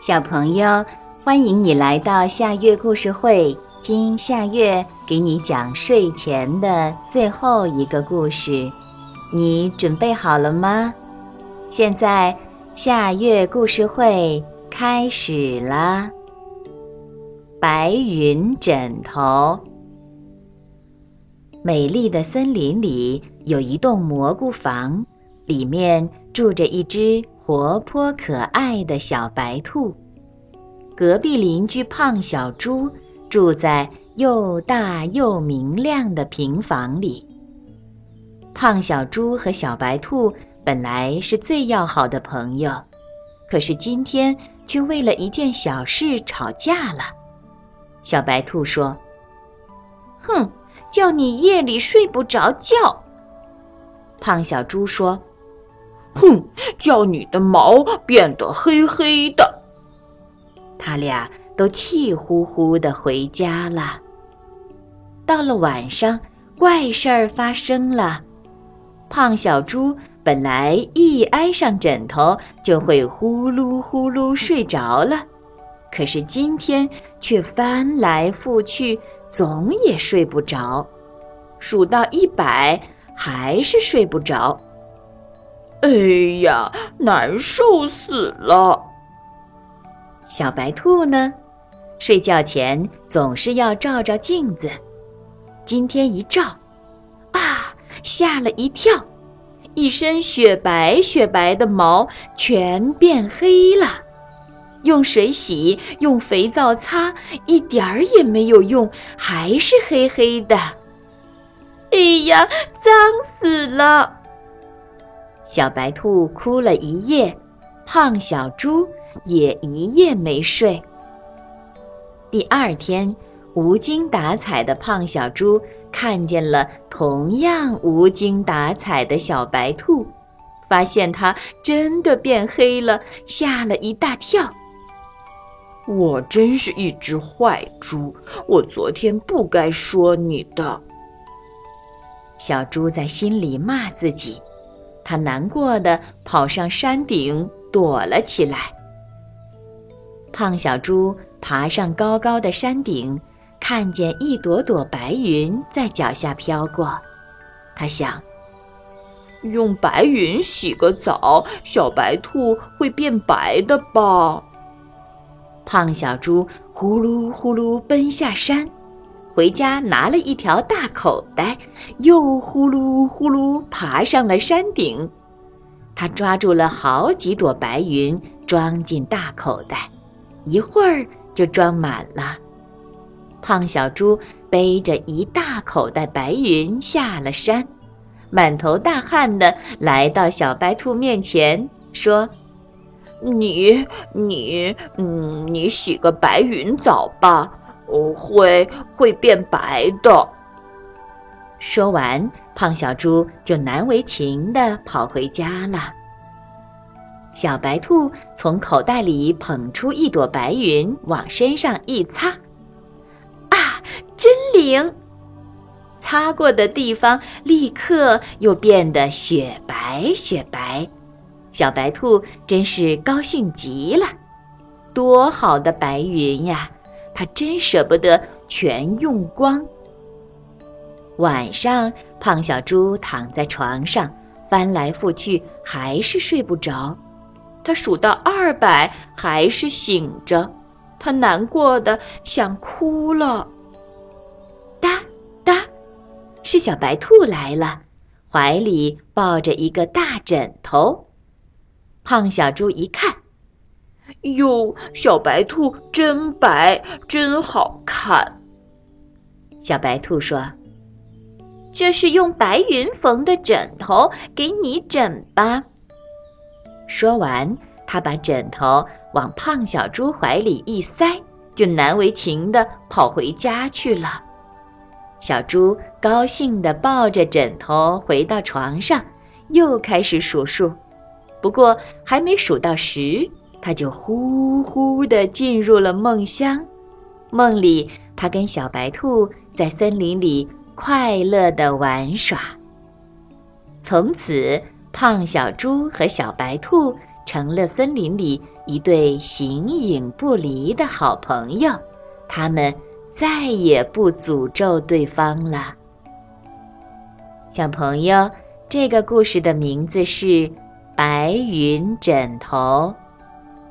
小朋友，欢迎你来到夏月故事会，听夏月给你讲睡前的最后一个故事。你准备好了吗？现在夏月故事会开始了。白云枕头。美丽的森林里有一栋蘑菇房，里面住着一只。活泼可爱的小白兔，隔壁邻居胖小猪住在又大又明亮的平房里。胖小猪和小白兔本来是最要好的朋友，可是今天却为了一件小事吵架了。小白兔说：“哼，叫你夜里睡不着觉。”胖小猪说。哼，叫你的毛变得黑黑的。他俩都气呼呼的回家了。到了晚上，怪事儿发生了。胖小猪本来一挨上枕头就会呼噜呼噜睡着了，可是今天却翻来覆去，总也睡不着。数到一百，还是睡不着。哎呀，难受死了！小白兔呢，睡觉前总是要照照镜子。今天一照，啊，吓了一跳，一身雪白雪白的毛全变黑了。用水洗，用肥皂擦，一点儿也没有用，还是黑黑的。哎呀，脏死了！小白兔哭了一夜，胖小猪也一夜没睡。第二天，无精打采的胖小猪看见了同样无精打采的小白兔，发现它真的变黑了，吓了一大跳。我真是一只坏猪，我昨天不该说你的。小猪在心里骂自己。他难过的跑上山顶躲了起来。胖小猪爬上高高的山顶，看见一朵朵白云在脚下飘过，他想：用白云洗个澡，小白兔会变白的吧？胖小猪呼噜呼噜奔下山，回家拿了一条大口袋，又呼噜呼噜爬上了山顶。他抓住了好几朵白云，装进大口袋，一会儿就装满了。胖小猪背着一大口袋白云下了山，满头大汗的来到小白兔面前，说：“你你嗯，你洗个白云澡吧，我会会变白的。”说完，胖小猪就难为情地跑回家了。小白兔从口袋里捧出一朵白云，往身上一擦，啊，真灵！擦过的地方立刻又变得雪白雪白。小白兔真是高兴极了，多好的白云呀！他真舍不得全用光。晚上，胖小猪躺在床上，翻来覆去，还是睡不着。他数到二百，还是醒着。他难过的想哭了。哒哒，是小白兔来了，怀里抱着一个大枕头。胖小猪一看，哟，小白兔真白，真好看。小白兔说。这是用白云缝的枕头，给你枕吧。说完，他把枕头往胖小猪怀里一塞，就难为情地跑回家去了。小猪高兴地抱着枕头回到床上，又开始数数。不过还没数到十，他就呼呼地进入了梦乡。梦里，他跟小白兔在森林里。快乐的玩耍。从此，胖小猪和小白兔成了森林里一对形影不离的好朋友，他们再也不诅咒对方了。小朋友，这个故事的名字是《白云枕头》，